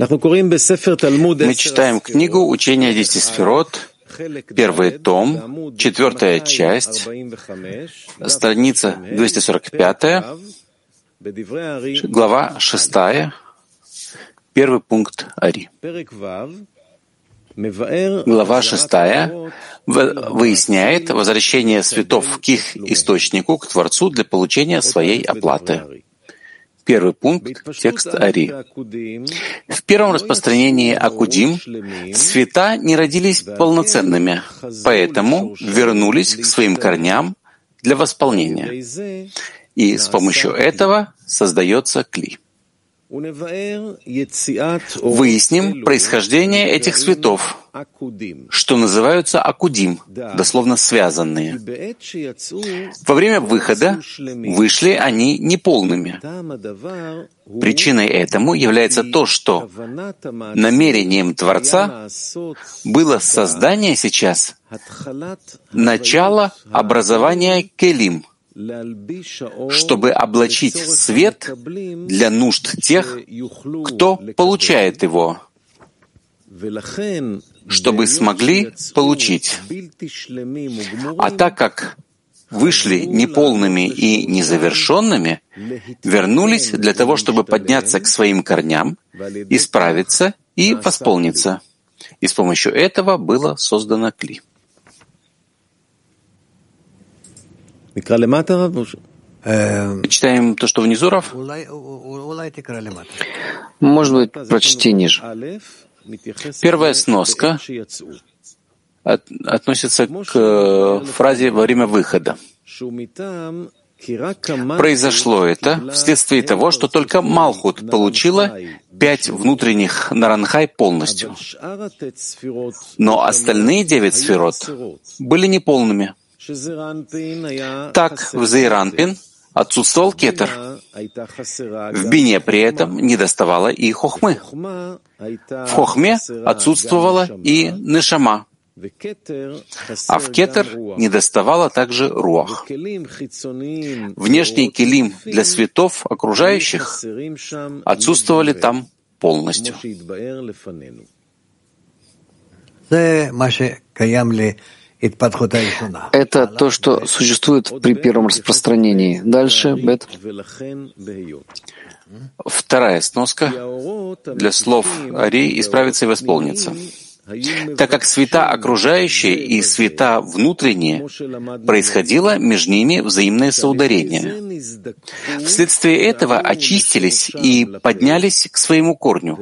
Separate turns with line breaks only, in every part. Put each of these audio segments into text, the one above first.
Мы читаем книгу «Учение десяти сферот», первый том, четвертая часть, страница 245, глава шестая, первый пункт Ари. Глава шестая выясняет возвращение святов к их источнику, к Творцу для получения своей оплаты. Первый пункт — текст Ари. В первом распространении Акудим цвета не родились полноценными, поэтому вернулись к своим корням для восполнения. И с помощью этого создается кли. Выясним происхождение этих цветов, что называются акудим, дословно связанные. Во время выхода вышли они неполными. Причиной этому является то, что намерением Творца было создание сейчас начало образования келим — чтобы облачить свет для нужд тех, кто получает его, чтобы смогли получить. А так как вышли неполными и незавершенными, вернулись для того, чтобы подняться к своим корням, исправиться и восполниться. И с помощью этого было создано Кли. Читаем то, что внизу, Рав?
Может быть, прочти ниже.
Первая сноска от, относится к э, фразе «во время выхода». Произошло это вследствие того, что только Малхут получила пять внутренних Наранхай полностью. Но остальные девять сферот были неполными. Так, в Зейранпин отсутствовал кетер. В бине при этом не доставало и хохмы. В хохме отсутствовала и нешама. А в кетер не доставало также руах. Внешний килим для светов окружающих отсутствовали там полностью.
Это то, что существует при первом распространении. Дальше, Бет.
Вторая сноска для слов Ари исправится и восполнится. Так как света окружающие и света внутренние происходило между ними взаимное соударение. Вследствие этого очистились и поднялись к своему корню,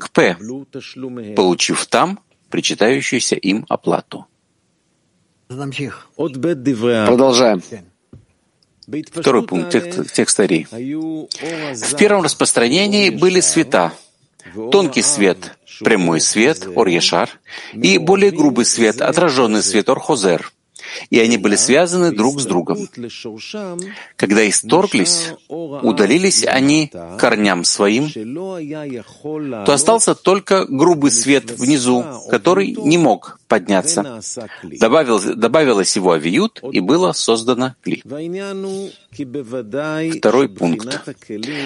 к П, получив там причитающуюся им оплату.
Продолжаем.
Второй пункт текст, текста Ри. В первом распространении были света. Тонкий свет, прямой свет, Ор-Яшар, и более грубый свет, отраженный свет, Ор-Хозер и они были связаны друг с другом. Когда исторглись, удалились они корням своим, то остался только грубый свет внизу, который не мог подняться. Добавил, добавилось его авиют, и было создано кли. Второй пункт.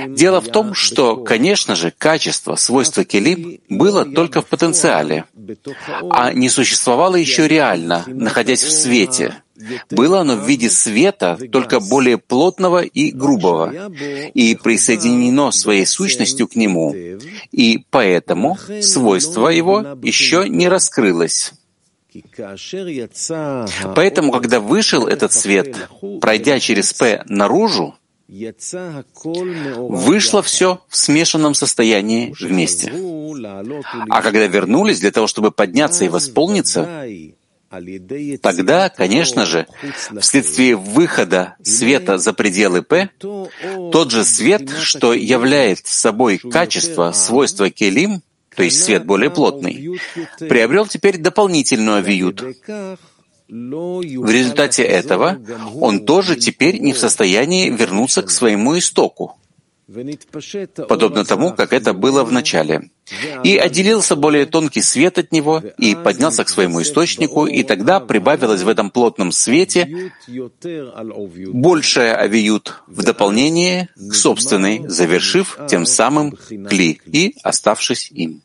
Дело в том, что, конечно же, качество, свойство кели было только в потенциале, а не существовало еще реально, находясь в свете. Было оно в виде света, только более плотного и грубого, и присоединено своей сущностью к нему, и поэтому свойство его еще не раскрылось. Поэтому, когда вышел этот свет, пройдя через П наружу, вышло все в смешанном состоянии вместе. А когда вернулись для того, чтобы подняться и восполниться, Тогда, конечно же, вследствие выхода света за пределы П, тот же свет, что является собой качество, свойства келим, то есть свет более плотный, приобрел теперь дополнительную авиют. В результате этого он тоже теперь не в состоянии вернуться к своему истоку, подобно тому, как это было в начале. И отделился более тонкий свет от него, и поднялся к своему источнику, и тогда прибавилось в этом плотном свете большее авиют в дополнение к собственной, завершив тем самым кли и оставшись им.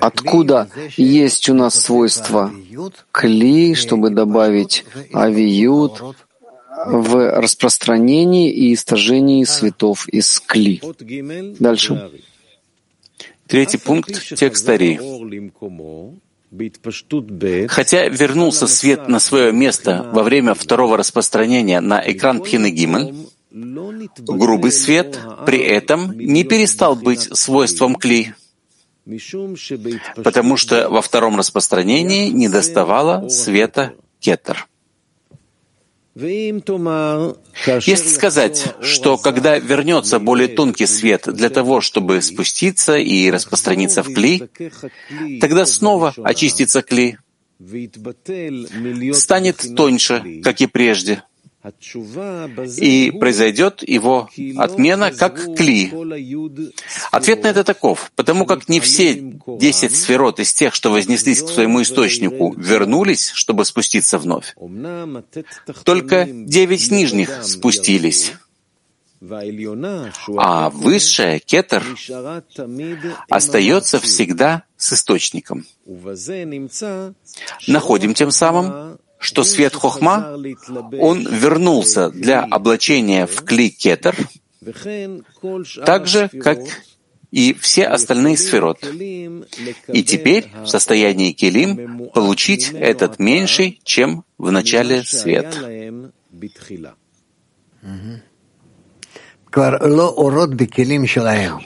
Откуда есть у нас свойство кли, чтобы добавить авиют в распространении и истожении светов из кли? Дальше.
Третий пункт текста Ри. Хотя вернулся свет на свое место во время второго распространения на экран Пхины Гимель, грубый свет при этом не перестал быть свойством кли, потому что во втором распространении не доставало света кетер. Если сказать, что когда вернется более тонкий свет для того, чтобы спуститься и распространиться в кли, тогда снова очистится кли, станет тоньше, как и прежде, и произойдет его отмена как кли. Ответ на это таков, потому как не все десять сферот из тех, что вознеслись к своему источнику, вернулись, чтобы спуститься вновь. Только девять нижних спустились. А высшая, кетер, остается всегда с источником. Находим тем самым, что свет Хохма, он вернулся для облачения в кли кетер, так же, как и все остальные сферот. И теперь в состоянии Келим получить этот меньший, чем в начале свет.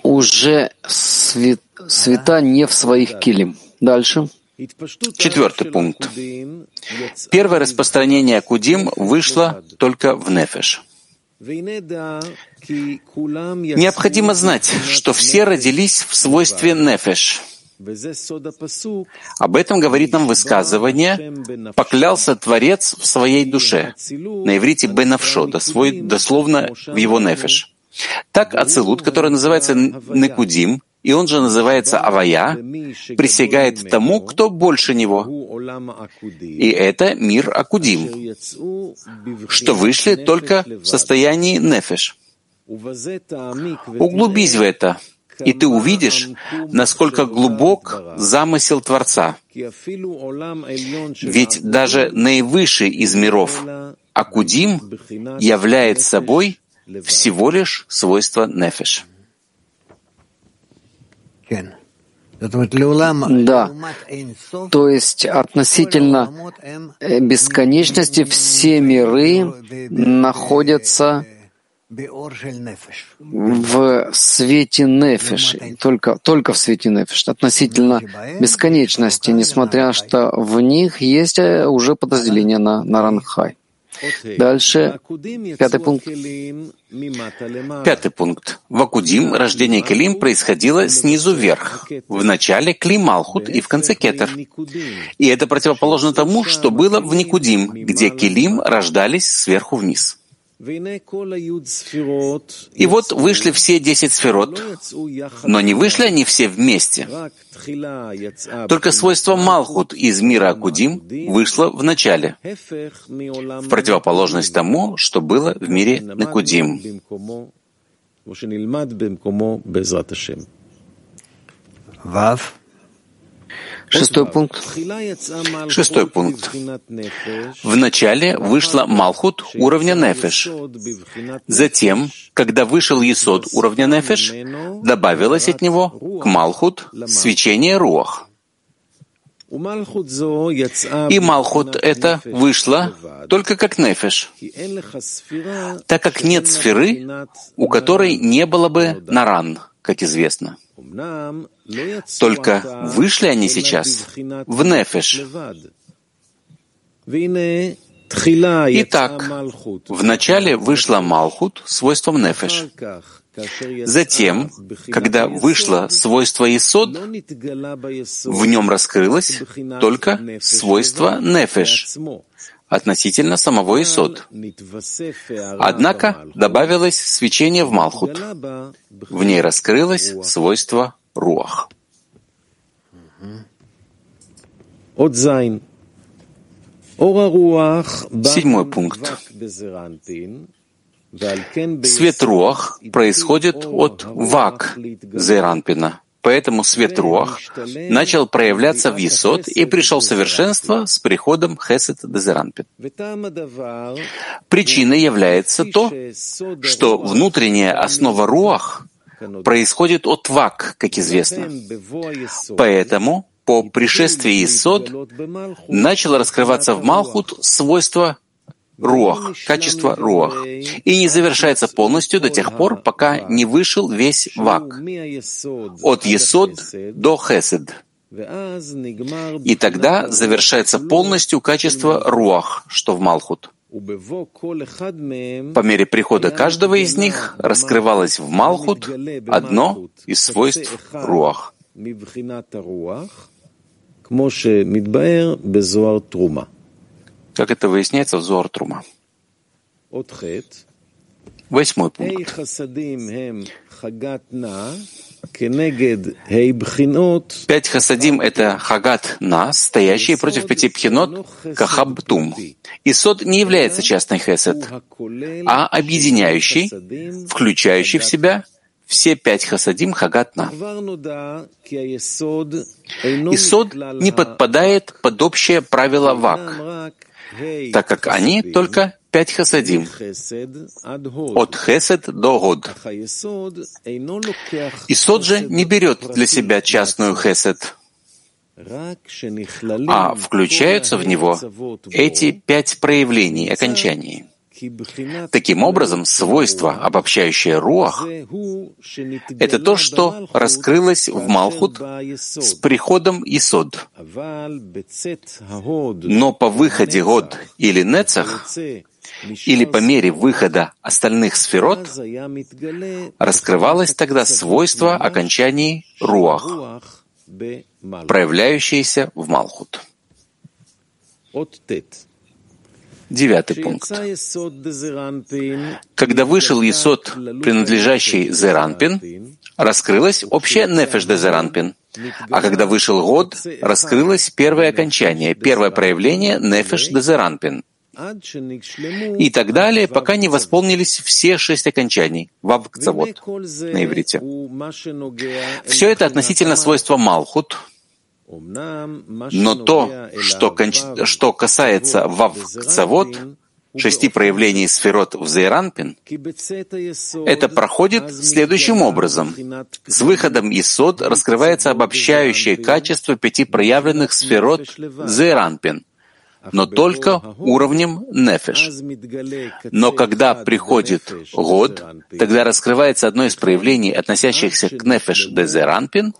Уже свет, света не в своих килим. Дальше.
Четвертый пункт. Первое распространение Кудим вышло только в Нефеш. Необходимо знать, что все родились в свойстве Нефеш. Об этом говорит нам высказывание «поклялся Творец в своей душе». На иврите «бенавшо», дословно в его нефеш. Так Ацелут, который называется Некудим, и он же называется Авая, присягает тому, кто больше него. И это мир Акудим, что вышли только в состоянии нефеш. Углубись в это, и ты увидишь, насколько глубок замысел Творца. Ведь даже наивысший из миров, Акудим, является собой всего лишь свойство нефеш.
Да, то есть относительно э, бесконечности все миры находятся в свете нефеш, только, только в свете нефеш, относительно бесконечности, несмотря на что в них есть э, уже подразделение на, на Ранхай. Дальше, пятый пункт.
Пятый пункт. В Акудим рождение Келим происходило снизу вверх. В начале Кли Малхут и в конце Кетер. И это противоположно тому, что было в Никудим, где Келим рождались сверху вниз. И вот вышли все десять сферот, но не вышли они все вместе. Только свойство Малхут из мира Акудим вышло в начале, в противоположность тому, что было в мире Накудим.
Вав. Шестой пункт.
Шестой пункт. Вначале вышла Малхут уровня Нефеш. Затем, когда вышел Есод уровня Нефеш, добавилось от него к Малхут свечение Руах. И Малхут это вышло только как Нефеш, так как нет сферы, у которой не было бы Наран, как известно. Только вышли они сейчас в Нефеш. Итак, вначале вышла Малхут свойством Нефеш. Затем, когда вышло свойство Исод, в нем раскрылось только свойство Нефеш, относительно самого Исод. Однако добавилось свечение в Малхут. В ней раскрылось свойство Руах. Седьмой пункт. Свет Руах происходит от Вак Зейранпина. Поэтому свет Руах начал проявляться в Есод и пришел в совершенство с приходом Хесед Дезеранпин. Причиной является то, что внутренняя основа Руах происходит от Вак, как известно. Поэтому по пришествии Есод начало раскрываться в Малхут свойство руах, качество руах, и не завершается полностью до тех пор, пока не вышел весь вак, от есод до хесед. И тогда завершается полностью качество руах, что в Малхут. По мере прихода каждого из них раскрывалось в Малхут одно из свойств руах. как это выясняется в Зоар Трума. Восьмой пункт. Пять хасадим — это хагат на, стоящие против пяти пхинот, кахабтум. И сод не является частной хесед, а объединяющий, включающий в себя все пять хасадим хагат на. И сод не подпадает под общее правило вак, так как они только пять хасадим, от хесед до год. И сод же не берет для себя частную хесед, а включаются в него эти пять проявлений, окончаний. Таким образом, свойство, обобщающее руах, это то, что раскрылось в Малхут с приходом Исод. Но по выходе Год или Нецах, или по мере выхода остальных сферот, раскрывалось тогда свойство окончаний руах, проявляющееся в Малхут. Девятый пункт. Когда вышел Исот, принадлежащий Зеранпин, раскрылось общее Нефеш де Зеранпин. А когда вышел год, раскрылось первое окончание, первое проявление Нефеш де Зеранпин. И так далее, пока не восполнились все шесть окончаний, вавкцавод на иврите. Все это относительно свойства Малхут, но то, что, что касается Вавкцавод, шести проявлений сферот в Зейранпин, это проходит следующим образом. С выходом Исод раскрывается обобщающее качество пяти проявленных сферот Зейранпин — но только уровнем нефеш. Но когда приходит год, тогда раскрывается одно из проявлений, относящихся к нефеш дезеранпин,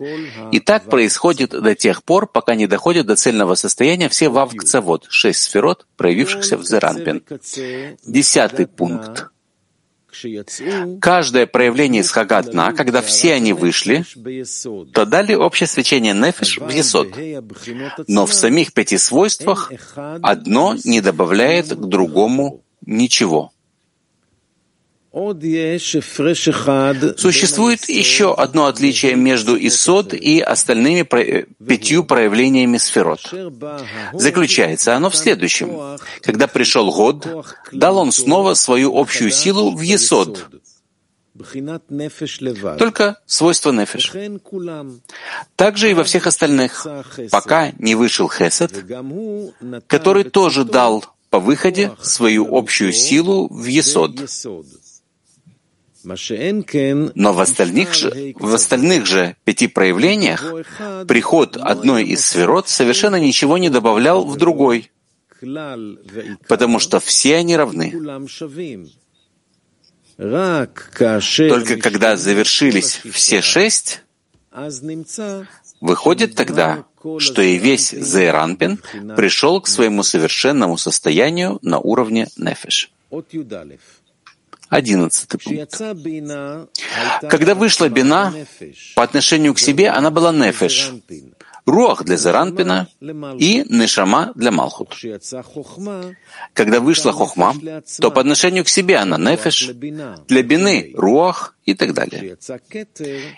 и так происходит до тех пор, пока не доходят до цельного состояния все вавкцавод, шесть сферот, проявившихся в зеранпин. Десятый пункт. Каждое проявление из Хагатна, когда все они вышли, то дали общее свечение Нефиш в Есод. Но в самих пяти свойствах одно не добавляет к другому ничего. Существует еще одно отличие между Исод и остальными пятью проявлениями сферот. Заключается оно в следующем. Когда пришел год, дал он снова свою общую силу в Есод, только свойство нефеш. Также и во всех остальных, пока не вышел Хесед, который тоже дал по выходе свою общую силу в Есод. Но в остальных же, в остальных же пяти проявлениях приход одной из сферот совершенно ничего не добавлял в другой, потому что все они равны. Только когда завершились все шесть, выходит тогда, что и весь Зейранпин пришел к своему совершенному состоянию на уровне нефиш. 11 пункт. Когда вышла бина, по отношению к себе она была нефеш, руах для Заранпина и нешама для Малхут. Когда вышла хохма, то по отношению к себе она нефеш, для бины — руах и так далее.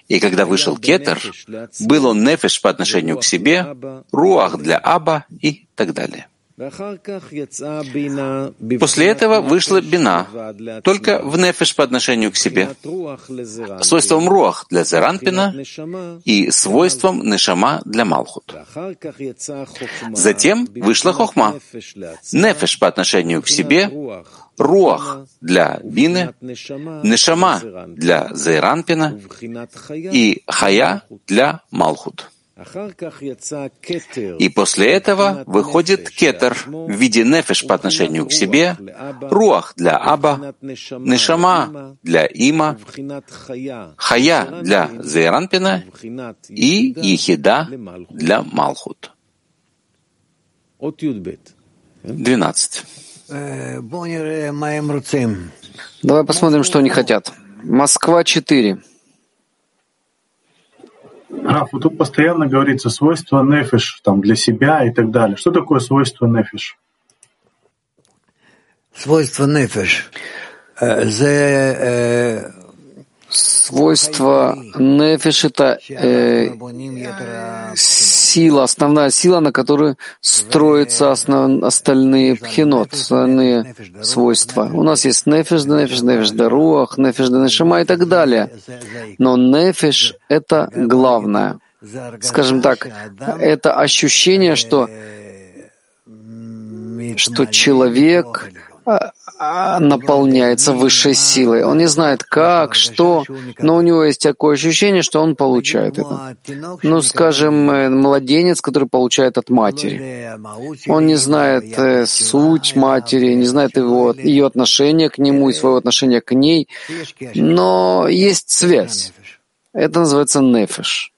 И когда вышел кетер, был он нефеш по отношению к себе, руах для аба и так далее. После этого вышла бина, только в нефеш по отношению к себе, свойством руах для зеранпина и свойством нешама для малхут. Затем вышла хохма, нефеш по отношению к себе, руах для бины, нешама для зеранпина и хая для малхут. И после этого выходит кетер в виде нефеш по отношению к себе, руах для аба, нешама для има, хая для зейранпина и ехида для малхут. 12.
Давай посмотрим, что они хотят. Москва 4.
Раф, вот тут постоянно говорится свойство нефиш там, для себя и так далее. Что такое свойство нефиш?
Свойство нефиш. Свойство нефиш — это э, сила, основная сила, на которую строятся основ, остальные пхенот, остальные свойства. У нас есть нефиш, нефиш, нефиш да руах, нефиш да нешама и так далее. Но нефиш — это главное. Скажем так, это ощущение, что, что человек наполняется высшей силой. Он не знает как, что, но у него есть такое ощущение, что он получает это. Ну, скажем, э, младенец, который получает от матери. Он не знает э, суть матери, не знает его, ее отношение к нему и своего отношения к ней, но есть связь. Это называется нефеш.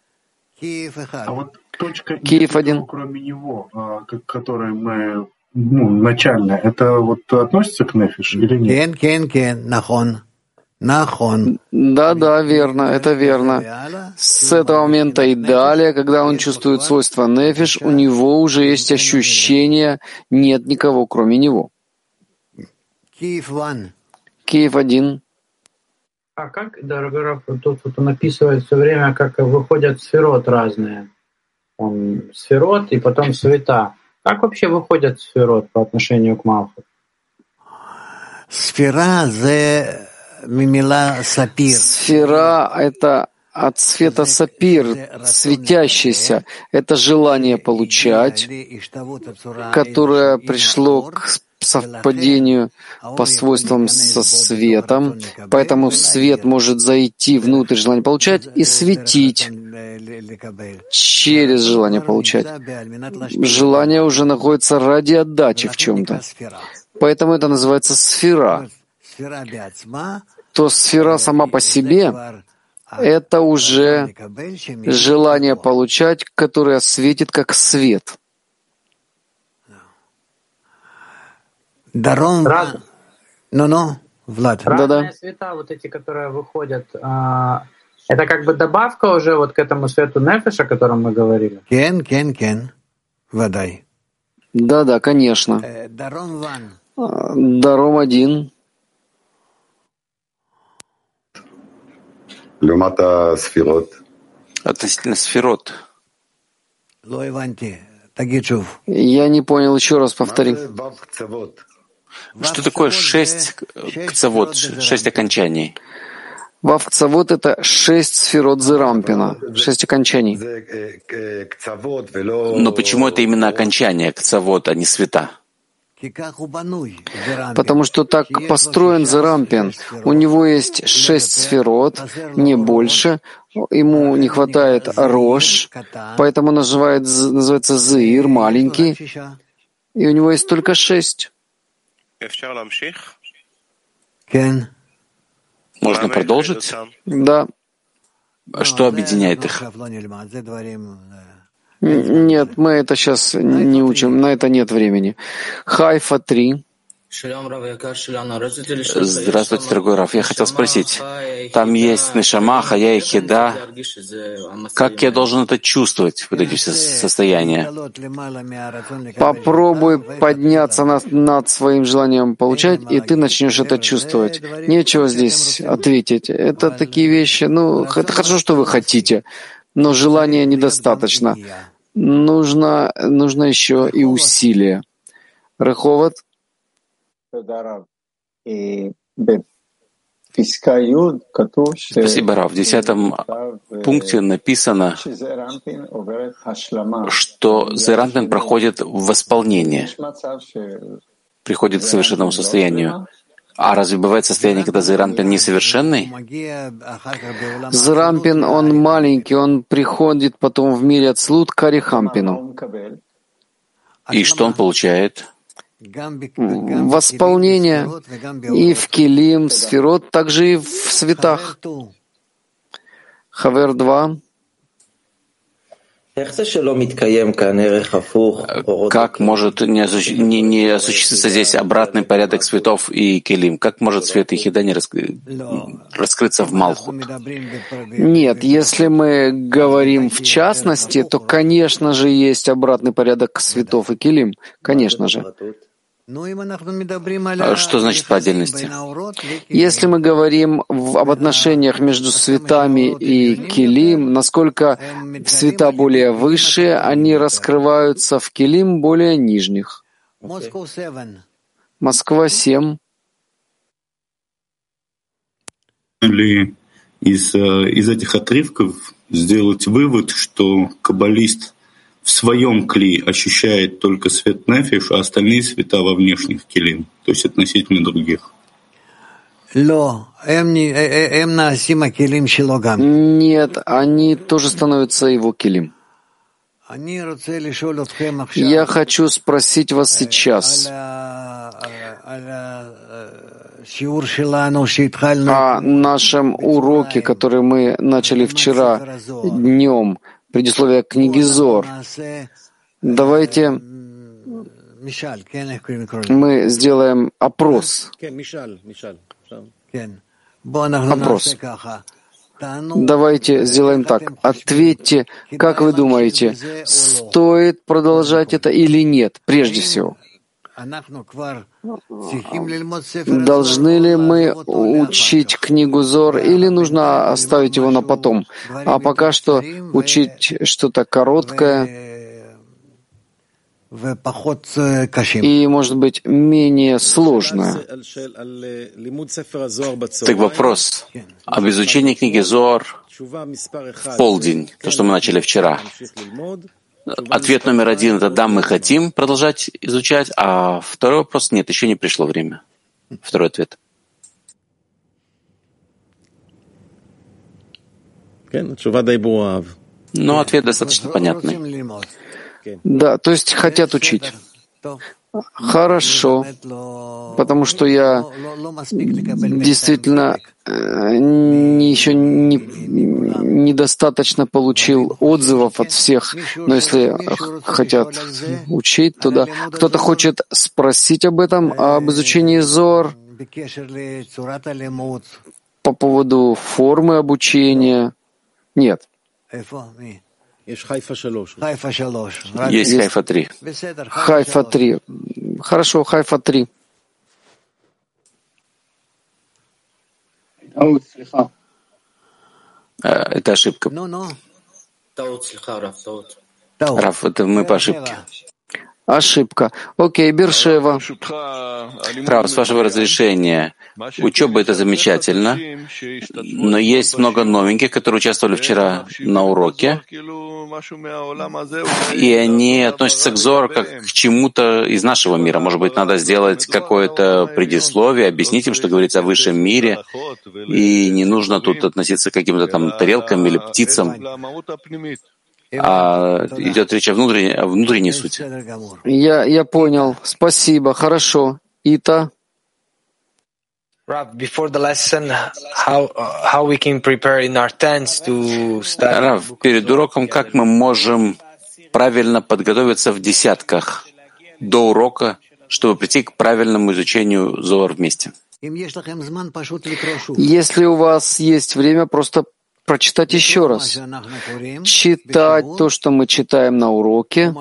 А вот точка Киев один. кроме него, а, которой мы ну, начальная, это вот относится к нефиш или нет? Кен, кен, кен, нахон.
Нахон. Да, да, верно, это верно. С этого момента и далее, когда он чувствует свойства нефиш, у него уже есть ощущение, нет никого, кроме него. Киев один.
А как, дорогой Раф, тут вот он описывает все время, как выходят сферот разные. Он сферот и потом света. Как вообще выходят сферот по отношению к Малху?
Сфера Сфера — это от цвета сапир, светящийся. Это желание получать, которое пришло к совпадению по свойствам со светом, поэтому свет может зайти внутрь желания получать и светить через желание получать. Желание уже находится ради отдачи в чем-то. Поэтому это называется сфера. То сфера сама по себе — это уже желание получать, которое светит как свет.
Даром. Раз... Ну-ну, Влад. Разные да, да. света, вот эти, которые выходят, а, это как бы добавка уже вот к этому свету Нефеша, о котором мы говорили?
Кен, кен, кен. Водай. Да, да, конечно. Э, Даром ван. А, Даром один.
Люмата сферот. Относительно сферот.
Я не понял, еще раз повтори.
Что такое шесть кцавод, шесть окончаний?
Вавцавод — это шесть сферот Зерампина, шесть окончаний.
Но почему это именно окончание кцавод, а не света?
Потому что так построен Зерампин. У него есть шесть сферот, не больше. Ему не хватает рож, поэтому называет, называется Зир, маленький. И у него есть только шесть.
Можно продолжить?
Да.
А что объединяет их?
Нет, мы это сейчас не учим, на это нет времени. Хайфа 3.
Здравствуйте, дорогой Раф. Я хотел спросить, там есть Нешама, Хая и Хида. Как я должен это чувствовать, вот эти все состояния?
Попробуй подняться над, над своим желанием получать, и ты начнешь это чувствовать. Нечего здесь ответить. Это такие вещи, ну, это хорошо, что вы хотите, но желания недостаточно. Нужно, нужно еще и усилие. Раховат?
Спасибо, Рав. В десятом пункте написано, что Зеранпин проходит в восполнение, приходит к совершенному состоянию. А разве бывает состояние, когда Зеранпин несовершенный?
Зеранпин, он маленький, он приходит потом в мире от слуд к Арихампину.
И что он получает?
Восполнение и в Килим, в Сферот, также и в светах. Хавер 2.
Как может не, осущ... не, не осуществиться здесь обратный порядок светов и келим? Как может свет и хида не раскры... раскрыться в Малхут?
Нет, если мы говорим в частности, то, конечно же, есть обратный порядок светов и келим. Конечно же.
А что значит по отдельности?
Если мы говорим в, об отношениях между светами и килим, насколько цвета более высшие, они раскрываются в килим более нижних. Москва 7.
Ли из, э, из этих отрывков сделать вывод, что каббалист в своем кли ощущает только свет нефиш, а остальные света во внешних килим, то есть относительно других.
Нет, они тоже становятся его килим. Я хочу спросить вас сейчас. о нашем уроке, который мы начали вчера днем предисловие книги Зор. Давайте мы сделаем опрос. Опрос. Давайте сделаем так. Ответьте, как вы думаете, стоит продолжать это или нет, прежде всего. Должны ли мы учить книгу Зор или нужно оставить его на потом? А пока что учить что-то короткое и, может быть, менее сложное.
Так вопрос об изучении книги Зор в полдень, то, что мы начали вчера. Ответ номер один — это да, мы хотим продолжать изучать, а второй вопрос — нет, еще не пришло время. Второй ответ. Ну, ответ достаточно понятный.
Да, то есть хотят учить. Хорошо, потому что я действительно э, еще не, недостаточно получил отзывов от всех, но если хотят учить, то да. Кто-то хочет спросить об этом, об изучении ЗОР по поводу формы обучения. Нет.
Есть Хайфа 3.
Хайфа 3. Хорошо, Хайфа 3.
Это ошибка. Раф, это мы по ошибке.
Ошибка. Окей, Бершева.
Прав, с вашего разрешения. Учеба — это замечательно, но есть много новеньких, которые участвовали вчера на уроке, и они относятся к Зор как к чему-то из нашего мира. Может быть, надо сделать какое-то предисловие, объяснить им, что говорится о высшем мире, и не нужно тут относиться к каким-то там тарелкам или птицам а идет речь о внутренней, о внутренней сути.
Я, я понял. Спасибо. Хорошо. Ита?
Рав, перед уроком как мы можем правильно подготовиться в десятках до урока чтобы прийти к правильному изучению Зоар вместе.
Если у вас есть время, просто прочитать еще раз. Читать то, что мы читаем на уроке,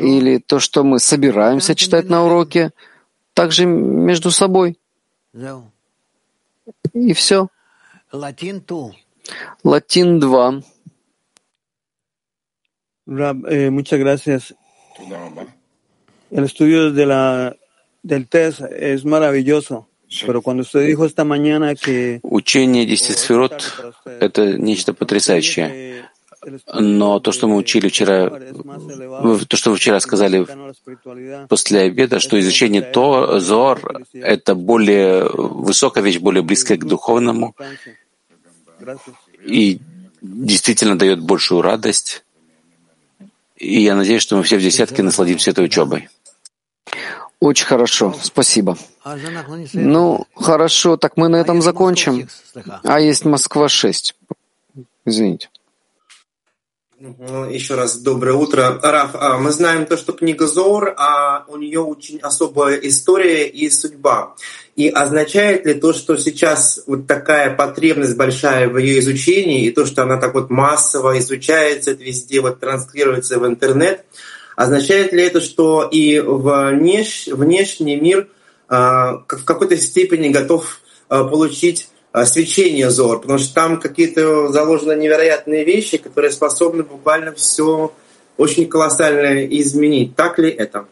или то, что мы собираемся читать на уроке, также между собой. И все. Латин 2.
Rab, eh, muchas gracias. El estudio de la, del test es maravilloso.
Учение десяти сферот — это нечто потрясающее. Но то, что мы учили вчера, то, что вы вчера сказали после обеда, что изучение то, Зор — это более высокая вещь, более близкая к духовному, и действительно дает большую радость. И я надеюсь, что мы все в десятке насладимся этой учебой.
Очень хорошо, спасибо. Ну, хорошо, так мы на этом закончим. А есть Москва-6. Извините.
Еще раз доброе утро. Раф, а, мы знаем то, что книга Зор, а у нее очень особая история и судьба. И означает ли то, что сейчас вот такая потребность большая в ее изучении, и то, что она так вот массово изучается, везде вот транслируется в интернет, означает ли это, что и внеш, внешний мир а, в какой-то степени готов а, получить свечение Зор, потому что там какие-то заложены невероятные вещи, которые способны буквально все очень колоссально изменить. Так ли это?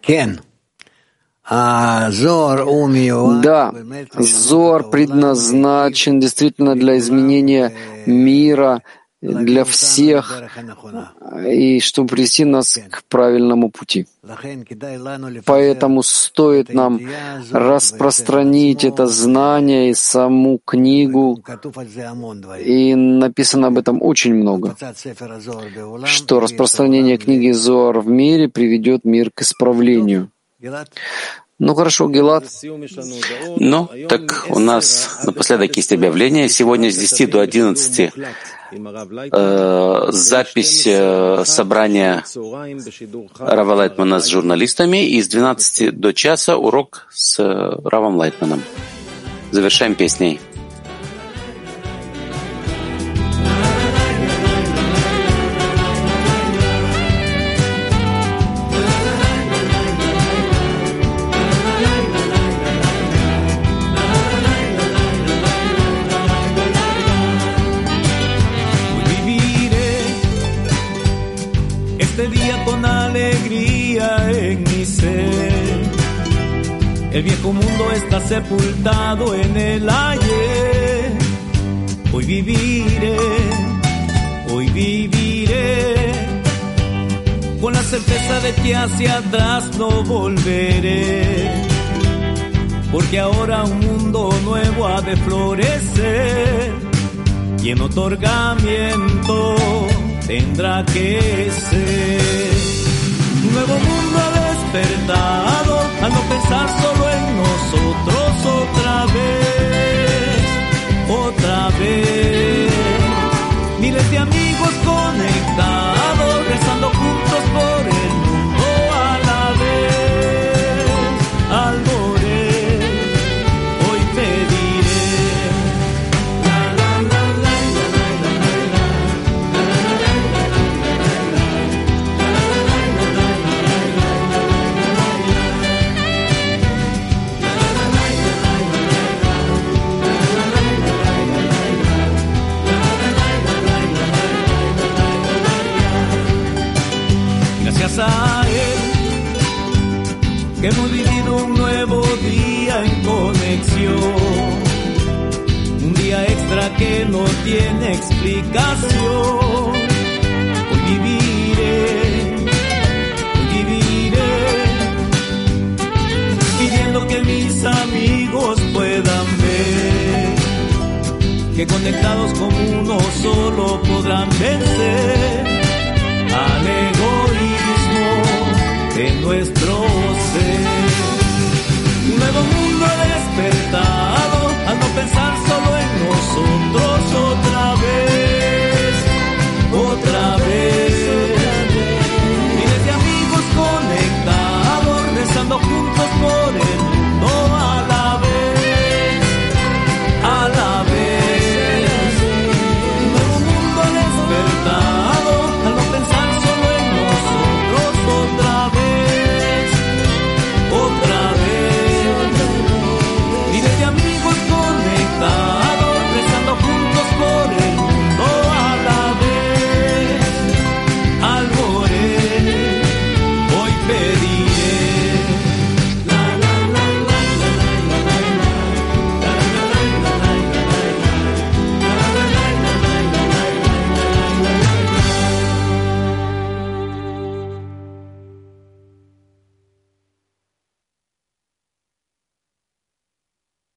Кен. Да, Зор предназначен действительно для изменения мира, для всех, и чтобы привести нас к правильному пути. Поэтому стоит нам распространить это знание и саму книгу, и написано об этом очень много, что распространение книги Зоар в мире приведет мир к исправлению. Ну хорошо, Гелат.
Ну, так у нас напоследок есть объявление. Сегодня с 10 до 11 э, запись э, собрания Рава Лайтмана с журналистами и с 12 до часа урок с э, Равом Лайтманом. Завершаем песней.
El viejo mundo está sepultado en el ayer. Hoy viviré, hoy viviré, con la certeza de que hacia atrás no volveré. Porque ahora un mundo nuevo ha de florecer y en otorgamiento tendrá que ser. Despertado al no pensar solo en nosotros otra vez, otra vez. Miles de amigos conectados,